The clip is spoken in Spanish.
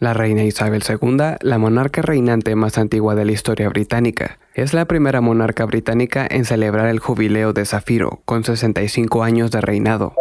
La reina Isabel II, la monarca reinante más antigua de la historia británica, es la primera monarca británica en celebrar el jubileo de Zafiro, con 65 años de reinado.